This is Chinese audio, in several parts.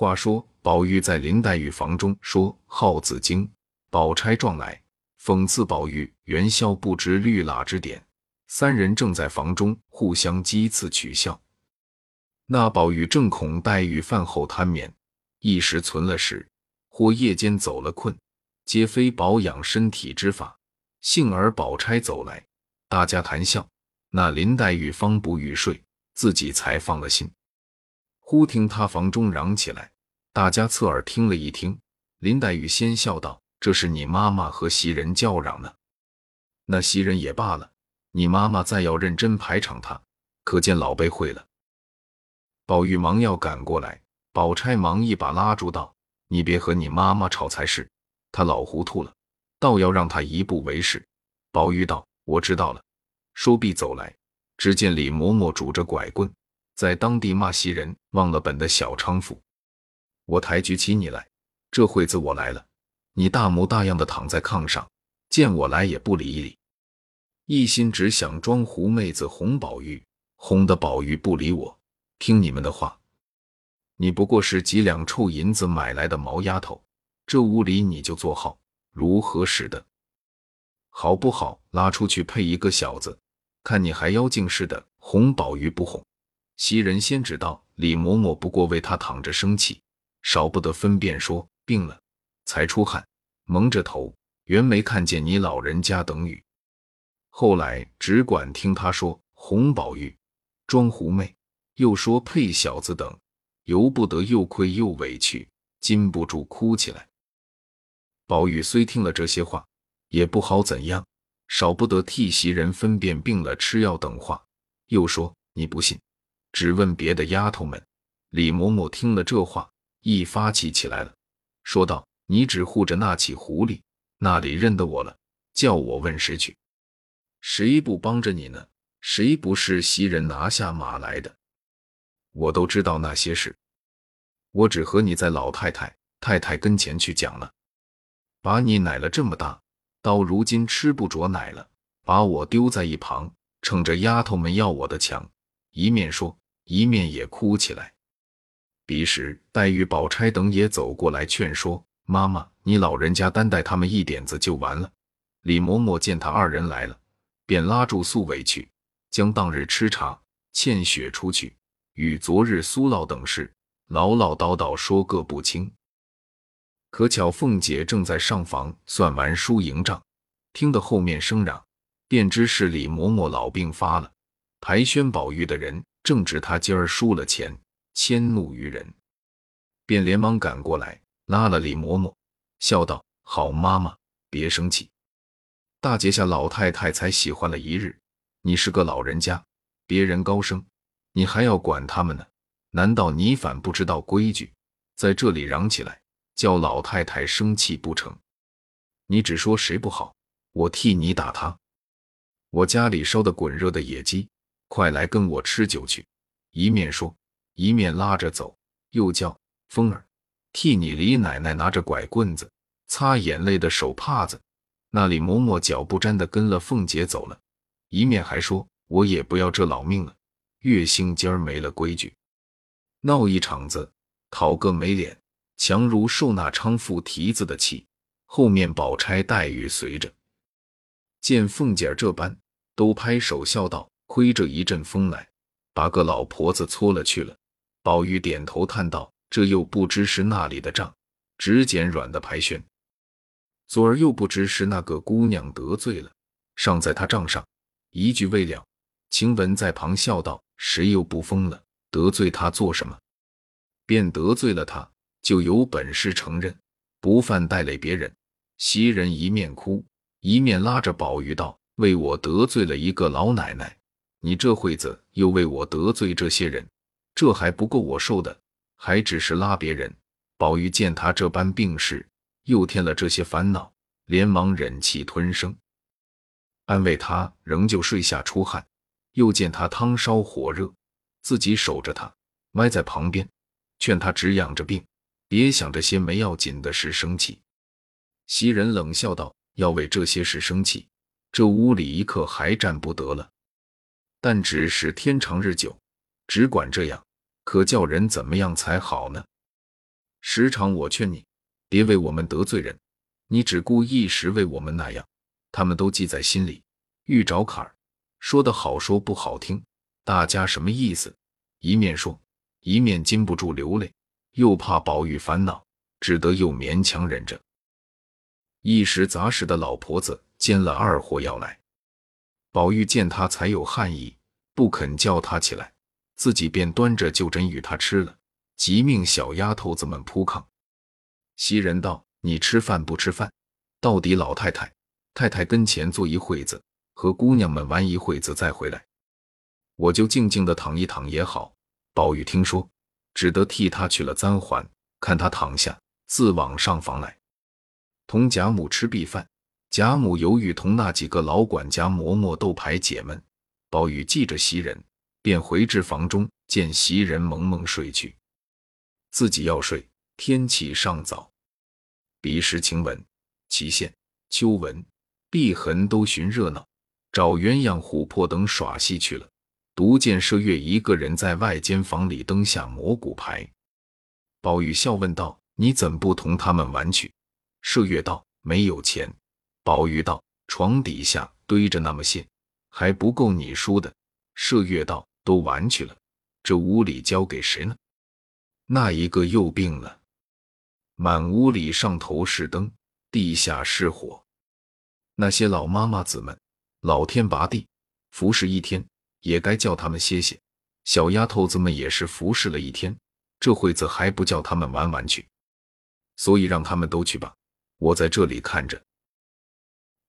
话说，宝玉在林黛玉房中说：“耗子精，宝钗撞来，讽刺宝玉元宵不知绿蜡之典。”三人正在房中互相讥刺取笑。那宝玉正恐黛玉饭后贪眠，一时存了食，或夜间走了困，皆非保养身体之法。幸而宝钗走来，大家谈笑，那林黛玉方不欲睡，自己才放了心。忽听他房中嚷起来，大家侧耳听了一听，林黛玉先笑道：“这是你妈妈和袭人叫嚷呢。那袭人也罢了，你妈妈再要认真排场他，可见老辈会了。”宝玉忙要赶过来，宝钗忙一把拉住道：“你别和你妈妈吵才是，她老糊涂了。”倒要让她一步为是。宝玉道：“我知道了。”说毕走来，只见李嬷嬷拄着拐棍，在当地骂袭人忘了本的小娼妇。我抬举起你来，这会子我来了，你大模大样的躺在炕上，见我来也不理一理，一心只想装狐妹子哄宝玉，哄得宝玉不理我，听你们的话。你不过是几两臭银子买来的毛丫头，这屋里你就坐好。如何使得？好不好？拉出去配一个小子，看你还妖精似的，哄宝玉不哄？袭人先知道李嬷嬷不过为他躺着生气，少不得分辨说病了才出汗，蒙着头，原没看见你老人家等雨。后来只管听他说红宝玉，装狐媚，又说配小子等，由不得又愧又委屈，禁不住哭起来。宝玉虽听了这些话，也不好怎样，少不得替袭人分辨病了吃药等话。又说：“你不信，只问别的丫头们。”李嬷嬷听了这话，一发气起来了，说道：“你只护着那起狐狸，那里认得我了？叫我问谁去？谁不帮着你呢？谁不是袭人拿下马来的？我都知道那些事，我只和你在老太太、太太跟前去讲了。”把你奶了这么大，到如今吃不着奶了，把我丢在一旁，撑着丫头们要我的强，一面说，一面也哭起来。彼时黛玉、宝钗等也走过来劝说：“妈妈，你老人家担待他们一点子就完了。”李嬷嬷见他二人来了，便拉住素委去，将当日吃茶欠血出去，与昨日苏老等事唠唠叨叨说个不清。可巧凤姐正在上房算完输赢账，听得后面声嚷，便知是李嬷嬷老病发了。排宣宝玉的人正值他今儿输了钱，迁怒于人，便连忙赶过来拉了李嬷嬷，笑道：“好妈妈，别生气。大节下老太太才喜欢了一日，你是个老人家，别人高升，你还要管他们呢？难道你反不知道规矩，在这里嚷起来？”叫老太太生气不成？你只说谁不好，我替你打他。我家里烧的滚热的野鸡，快来跟我吃酒去。一面说，一面拉着走，又叫风儿替你李奶奶拿着拐棍子，擦眼泪的手帕子。那里嬷嬷脚不沾的跟了凤姐走了，一面还说我也不要这老命了。月星今儿没了规矩，闹一场子，讨个没脸。强如受那娼妇蹄子的气，后面宝钗、黛玉随着，见凤姐这般，都拍手笑道：“亏这一阵风来，把个老婆子搓了去了。”宝玉点头叹道：“这又不知是那里的账，只捡软的排宣。昨儿又不知是那个姑娘得罪了，尚在他账上，一句未了。”晴雯在旁笑道：“谁又不疯了？得罪他做什么？便得罪了他。”就有本事承认，不犯带累别人。袭人一面哭，一面拉着宝玉道：“为我得罪了一个老奶奶，你这会子又为我得罪这些人，这还不够我受的，还只是拉别人。”宝玉见他这般病势，又添了这些烦恼，连忙忍气吞声，安慰他，仍旧睡下出汗。又见他汤烧火热，自己守着他，歪在旁边，劝他只养着病。别想这些没要紧的事生气。袭人冷笑道：“要为这些事生气，这屋里一刻还站不得了。但只是天长日久，只管这样，可叫人怎么样才好呢？”时常我劝你，别为我们得罪人，你只顾一时为我们那样，他们都记在心里，遇着坎儿，说的好说不好听，大家什么意思？一面说，一面禁不住流泪，又怕宝玉烦恼，只得又勉强忍着。一时杂事的老婆子煎了二货药来，宝玉见他才有汗意，不肯叫他起来，自己便端着就诊与他吃了，即命小丫头子们铺炕。袭人道：“你吃饭不吃饭？到底老太太、太太跟前坐一会子，和姑娘们玩一会子再回来。”我就静静的躺一躺也好。宝玉听说，只得替他取了簪环，看他躺下，自往上房来，同贾母吃毕饭。贾母犹豫同那几个老管家磨磨豆牌解闷。宝玉记着袭人，便回至房中，见袭人蒙蒙睡去，自己要睡。天气尚早，彼时晴雯、祁县、秋纹、碧痕都寻热闹，找鸳鸯、琥珀等耍戏去了。独见麝月一个人在外间房里灯下磨骨牌。宝玉笑问道：“你怎不同他们玩去？”麝月道：“没有钱。”宝玉道：“床底下堆着那么些，还不够你输的。”麝月道：“都玩去了，这屋里交给谁呢？”那一个又病了，满屋里上头是灯，地下是火。那些老妈妈子们，老天拔地，服侍一天。也该叫他们歇歇，小丫头子们也是服侍了一天，这会子还不叫他们玩玩去，所以让他们都去吧，我在这里看着。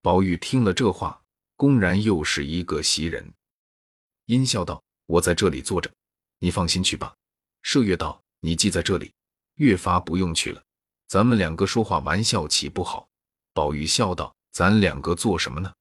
宝玉听了这话，公然又是一个袭人，阴笑道：“我在这里坐着，你放心去吧。”麝月道：“你既在这里，越发不用去了，咱们两个说话玩笑岂不好？”宝玉笑道：“咱两个做什么呢？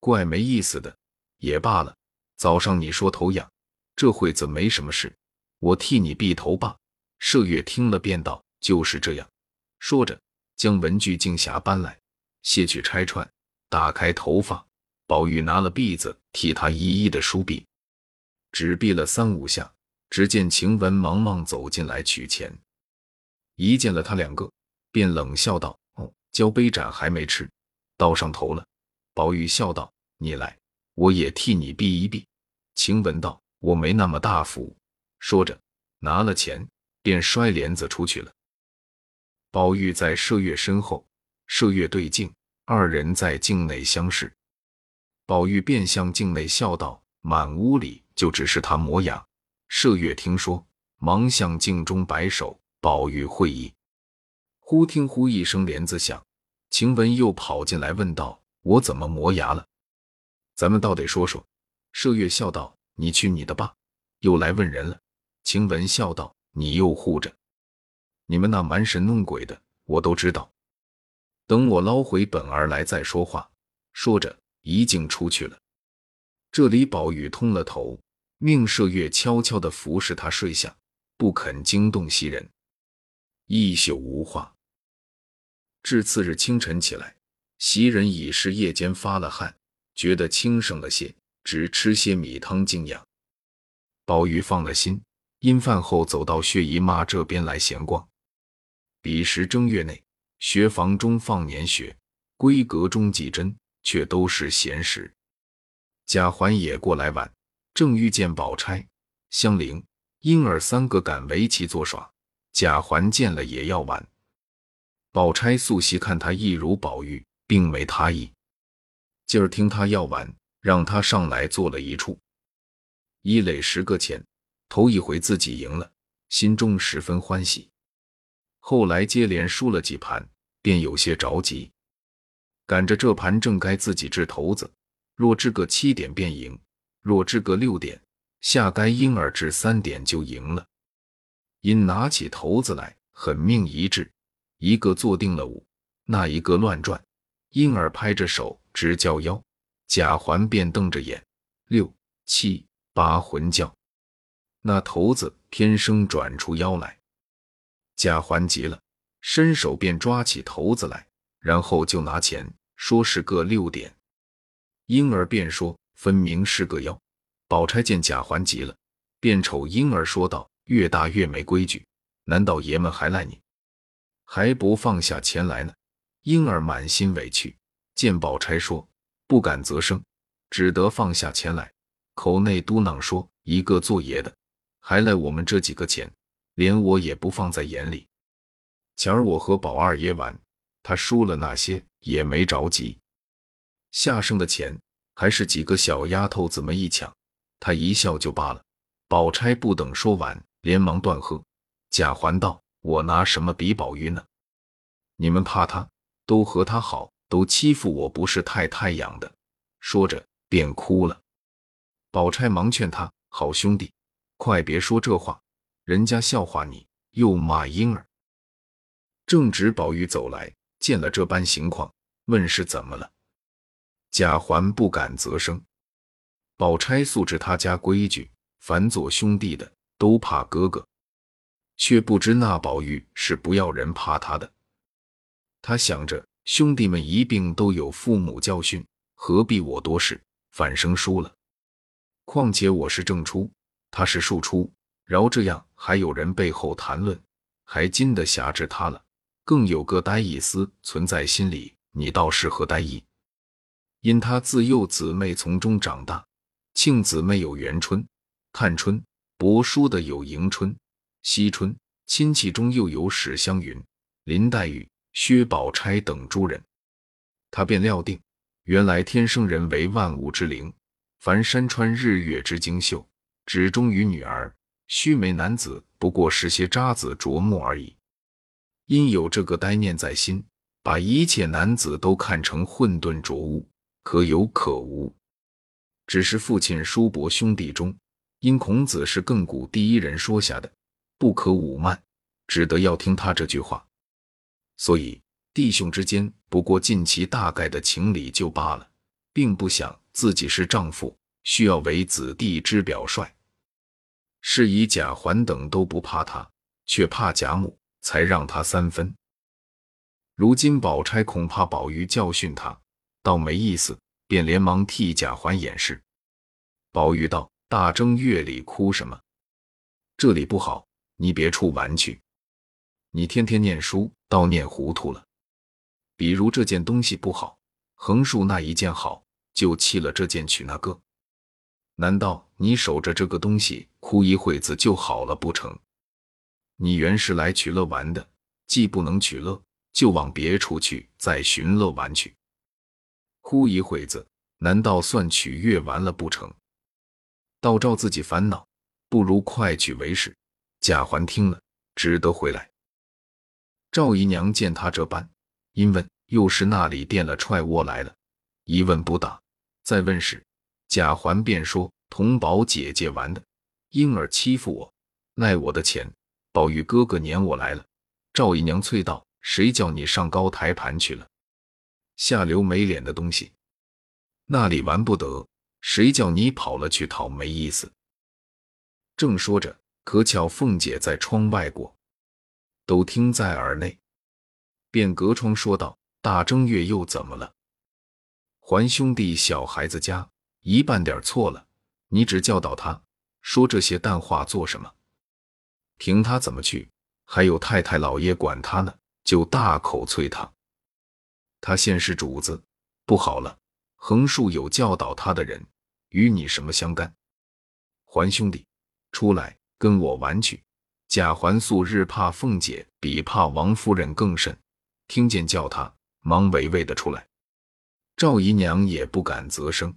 怪没意思的，也罢了。”早上你说头痒，这会子没什么事，我替你避头吧。麝月听了便道：“就是这样。”说着，将文具镜匣搬来，卸去拆穿，打开头发。宝玉拿了篦子替他一一的梳篦，只篦了三五下，只见晴雯忙忙走进来取钱，一见了他两个，便冷笑道：“哦，交杯盏还没吃，倒上头了。”宝玉笑道：“你来，我也替你篦一篦。”晴雯道：“我没那么大福。”说着，拿了钱，便摔帘子出去了。宝玉在麝月身后，麝月对镜，二人在镜内相视。宝玉便向镜内笑道：“满屋里就只是他磨牙。”麝月听说，忙向镜中摆手。宝玉会意。忽听“呼”一声帘子响，晴雯又跑进来问道：“我怎么磨牙了？咱们倒得说说。”麝月笑道：“你去你的吧，又来问人了。”晴雯笑道：“你又护着，你们那蛮神弄鬼的，我都知道。等我捞回本儿来再说话。”说着，一径出去了。这里宝玉通了头，命麝月悄悄地服侍他睡下，不肯惊动袭人。一宿无话。至次日清晨起来，袭人已是夜间发了汗，觉得轻省了些。只吃些米汤静养。宝玉放了心，因饭后走到薛姨妈这边来闲逛。彼时正月内，学房中放年学，闺阁中几针，却都是闲时。贾环也过来玩，正遇见宝钗、香菱、莺儿三个赶围棋作耍。贾环见了也要玩。宝钗素习看他一如宝玉，并没他意。今儿听他要玩。让他上来坐了一处，一垒十个钱，头一回自己赢了，心中十分欢喜。后来接连输了几盘，便有些着急，赶着这盘正该自己掷头子，若掷个七点便赢，若掷个六点，下该婴儿掷三点就赢了。因拿起头子来，狠命一掷，一个坐定了五，那一个乱转，婴儿拍着手直叫腰。贾环便瞪着眼，六七八魂叫，那头子偏生转出腰来。贾环急了，伸手便抓起头子来，然后就拿钱说是个六点。婴儿便说分明是个妖。宝钗见贾环急了，便瞅婴儿说道：“越大越没规矩，难道爷们还赖你？还不放下钱来呢。婴儿满心委屈，见宝钗说不敢则声，只得放下钱来，口内嘟囔说：“一个做爷的，还赖我们这几个钱，连我也不放在眼里。前儿我和宝二爷玩，他输了那些也没着急，下剩的钱还是几个小丫头子们一抢，他一笑就罢了。”宝钗不等说完，连忙断喝。贾环道：“我拿什么比宝玉呢？你们怕他？”都和他好，都欺负我，不是太太养的。说着便哭了。宝钗忙劝他：“好兄弟，快别说这话，人家笑话你，又骂婴儿。”正值宝玉走来，见了这般情况，问是怎么了。贾环不敢则声。宝钗素知他家规矩，凡做兄弟的都怕哥哥，却不知那宝玉是不要人怕他的。他想着，兄弟们一并都有父母教训，何必我多事，反生疏了？况且我是正出，他是庶出，饶这样还有人背后谈论，还禁得辖制他了。更有个呆意思存在心里，你倒是何呆意？因他自幼姊妹从中长大，庆姊妹有元春、探春，伯叔的有迎春、惜春，亲戚中又有史湘云、林黛玉。薛宝钗等诸人，他便料定，原来天生人为万物之灵，凡山川日月之精秀，只忠于女儿；须眉男子不过是些渣子琢磨而已。因有这个呆念在心，把一切男子都看成混沌浊物，可有可无。只是父亲叔伯兄弟中，因孔子是亘古第一人说下的，不可侮慢，只得要听他这句话。所以，弟兄之间不过尽其大概的情理就罢了，并不想自己是丈夫，需要为子弟之表率。是以贾环等都不怕他，却怕贾母，才让他三分。如今宝钗恐怕宝玉教训他，倒没意思，便连忙替贾环掩饰。宝玉道：“大正月里哭什么？这里不好，你别处玩去。你天天念书。”倒念糊涂了，比如这件东西不好，横竖那一件好，就弃了这件取那个。难道你守着这个东西哭一会子就好了不成？你原是来取乐玩的，既不能取乐，就往别处去再寻乐玩去。哭一会子，难道算取悦完了不成？倒照自己烦恼，不如快去为是。贾环听了，只得回来。赵姨娘见他这般，因问又是那里垫了踹窝来了。一问不答，再问时，贾环便说：“同宝姐姐玩的，婴儿欺负我，赖我的钱。宝玉哥哥撵我来了。”赵姨娘啐道：“谁叫你上高台盘去了？下流没脸的东西！那里玩不得，谁叫你跑了去讨没意思？”正说着，可巧凤姐在窗外过。都听在耳内，便隔窗说道：“大正月又怎么了？还兄弟小孩子家一半点错了，你只教导他说这些淡话做什么？凭他怎么去？还有太太老爷管他呢，就大口催他。他现是主子，不好了！横竖有教导他的人，与你什么相干？还兄弟，出来跟我玩去。”贾环素日怕凤姐，比怕王夫人更甚。听见叫他，忙娓娓的出来。赵姨娘也不敢啧声。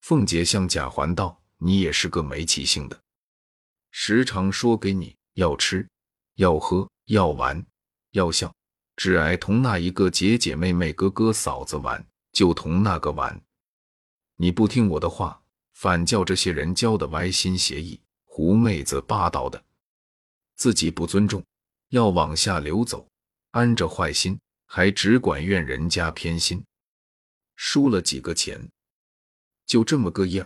凤姐向贾环道：“你也是个没气性的，时常说给你要吃、要喝、要玩、要笑，只爱同那一个姐姐妹妹、哥哥嫂子玩，就同那个玩。你不听我的话，反叫这些人教的歪心邪意、狐妹子霸道的。”自己不尊重，要往下流走，安着坏心，还只管怨人家偏心，输了几个钱，就这么个样。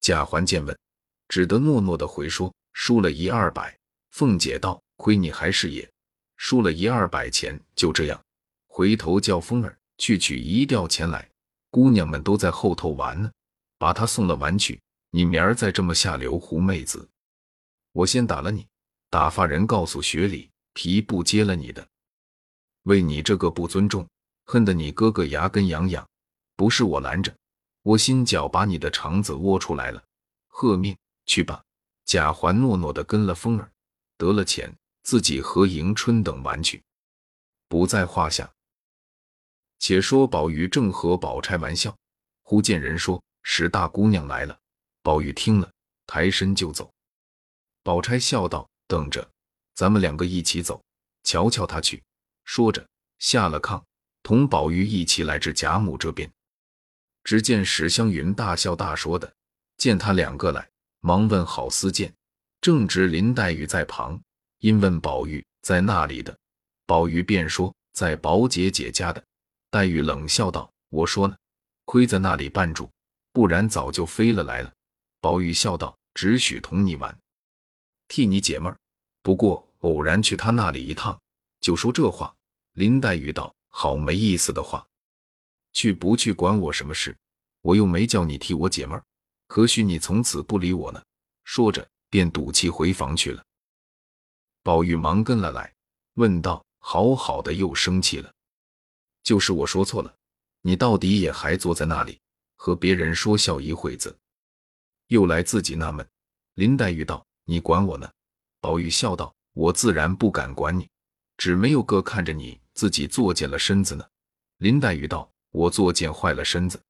贾环见问，只得诺诺的回说：“输了一二百。”凤姐道：“亏你还是爷，输了一二百钱，就这样。回头叫风儿去取一吊钱来，姑娘们都在后头玩呢，把他送了玩去。你明儿再这么下流狐妹子，我先打了你。”打发人告诉学里，皮不接了你的。为你这个不尊重，恨得你哥哥牙根痒痒。不是我拦着，我心脚把你的肠子窝出来了。贺命去吧！贾环诺诺的跟了风儿，得了钱，自己和迎春等玩去，不在话下。且说宝玉正和宝钗玩笑，忽见人说史大姑娘来了。宝玉听了，抬身就走。宝钗笑道：“等着，咱们两个一起走，瞧瞧他去。”说着下了炕，同宝玉一起来至贾母这边。只见史湘云大笑大说的，见他两个来，忙问好私见。正值林黛玉在旁，因问宝玉在那里的，宝玉便说在宝姐姐家的。黛玉冷笑道：“我说呢，亏在那里绊住，不然早就飞了来了。”宝玉笑道：“只许同你玩，替你解闷儿。不过偶然去他那里一趟，就说这话。”林黛玉道：“好没意思的话，去不去管我什么事？我又没叫你替我解闷儿，何须你从此不理我呢？”说着，便赌气回房去了。宝玉忙跟了来，问道：“好好的，又生气了？就是我说错了，你到底也还坐在那里和别人说笑一会子，又来自己纳闷。”林黛玉道：“你管我呢？”宝玉笑道：“我自然不敢管你。”只没有哥看着你自己作践了身子呢。林黛玉道：“我作践坏了身子，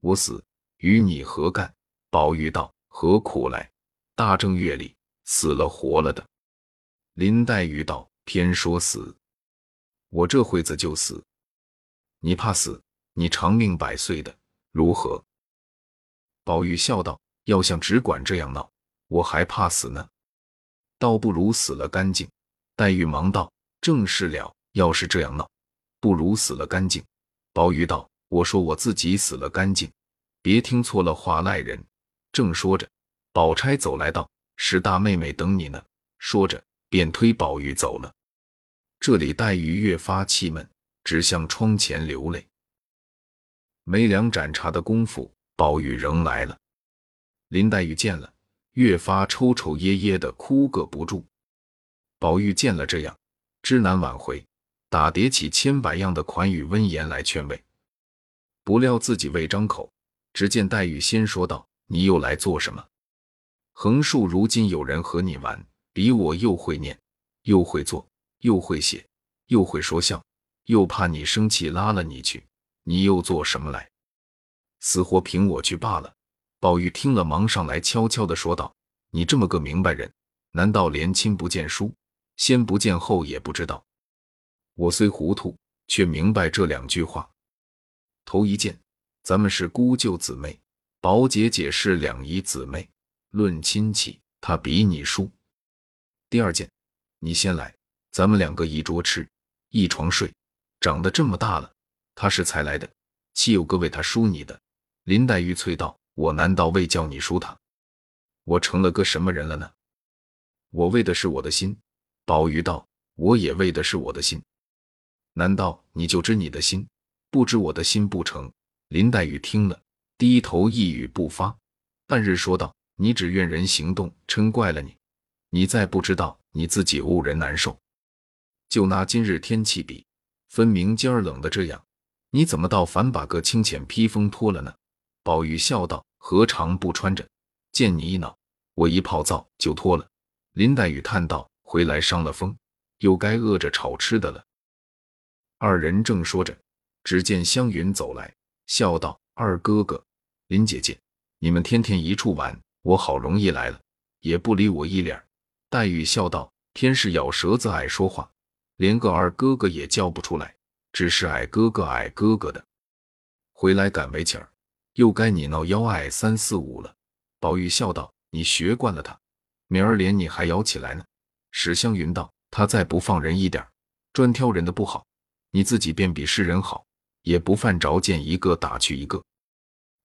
我死与你何干？”宝玉道：“何苦来？大正月里死了活了的。”林黛玉道：“偏说死，我这会子就死。你怕死？你长命百岁的如何？”宝玉笑道：“要像只管这样闹，我还怕死呢，倒不如死了干净。”黛玉忙道。正是了，要是这样闹，不如死了干净。宝玉道：“我说我自己死了干净，别听错了话赖人。”正说着，宝钗走来道：“史大妹妹等你呢。”说着，便推宝玉走了。这里黛玉越发气闷，只向窗前流泪。没两盏茶的功夫，宝玉仍来了。林黛玉见了，越发抽抽噎噎的哭个不住。宝玉见了这样。知难挽回，打叠起千百样的款语温言来劝慰。不料自己未张口，只见黛玉先说道：“你又来做什么？横竖如今有人和你玩，比我又会念，又会做，又会写，又会说笑，又怕你生气拉了你去，你又做什么来？死活凭我去罢了。”宝玉听了，忙上来悄悄的说道：“你这么个明白人，难道连亲不见书？”先不见后也不知道，我虽糊涂，却明白这两句话。头一件，咱们是姑舅姊妹，宝姐姐是两姨姊妹，论亲戚，她比你叔。第二件，你先来，咱们两个一桌吃，一床睡，长得这么大了，他是才来的，岂有个为他输你的？林黛玉啐道：“我难道为叫你输他？我成了个什么人了呢？我为的是我的心。”宝玉道：“我也为的是我的心，难道你就知你的心，不知我的心不成？”林黛玉听了，低头一语不发。半日说道：“你只怨人行动嗔怪了你，你再不知道你自己误人难受。就拿今日天气比，分明今儿冷的这样，你怎么倒反把个清浅披风脱了呢？”宝玉笑道：“何尝不穿着？见你一恼，我一泡澡就脱了。”林黛玉叹道。回来伤了风，又该饿着炒吃的了。二人正说着，只见湘云走来，笑道：“二哥哥，林姐姐，你们天天一处玩，我好容易来了，也不理我一脸。”黛玉笑道：“偏是咬舌子爱说话，连个二哥哥也叫不出来，只是矮哥哥矮哥哥的。回来赶围棋儿，又该你闹幺爱三四五了。”宝玉笑道：“你学惯了他，明儿连你还咬起来呢。”史湘云道：“他再不放人一点，专挑人的不好，你自己便比世人好，也不犯着见一个打去一个，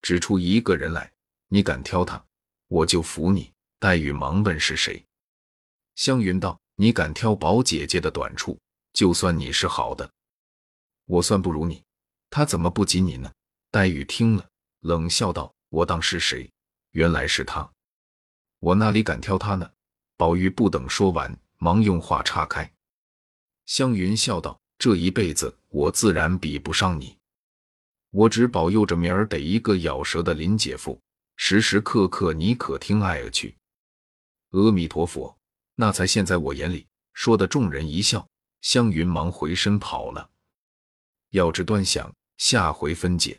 只出一个人来，你敢挑他，我就服你。”黛玉忙问是谁。湘云道：“你敢挑宝姐姐的短处，就算你是好的。我算不如你，他怎么不及你呢？”黛玉听了，冷笑道：“我当是谁？原来是他，我哪里敢挑他呢？”宝玉不等说完，忙用话岔开。湘云笑道：“这一辈子我自然比不上你。我只保佑着明儿得一个咬舌的林姐夫，时时刻刻你可听爱儿去。阿弥陀佛，那才现在我眼里。说的众人一笑，湘云忙回身跑了。要知端详，下回分解。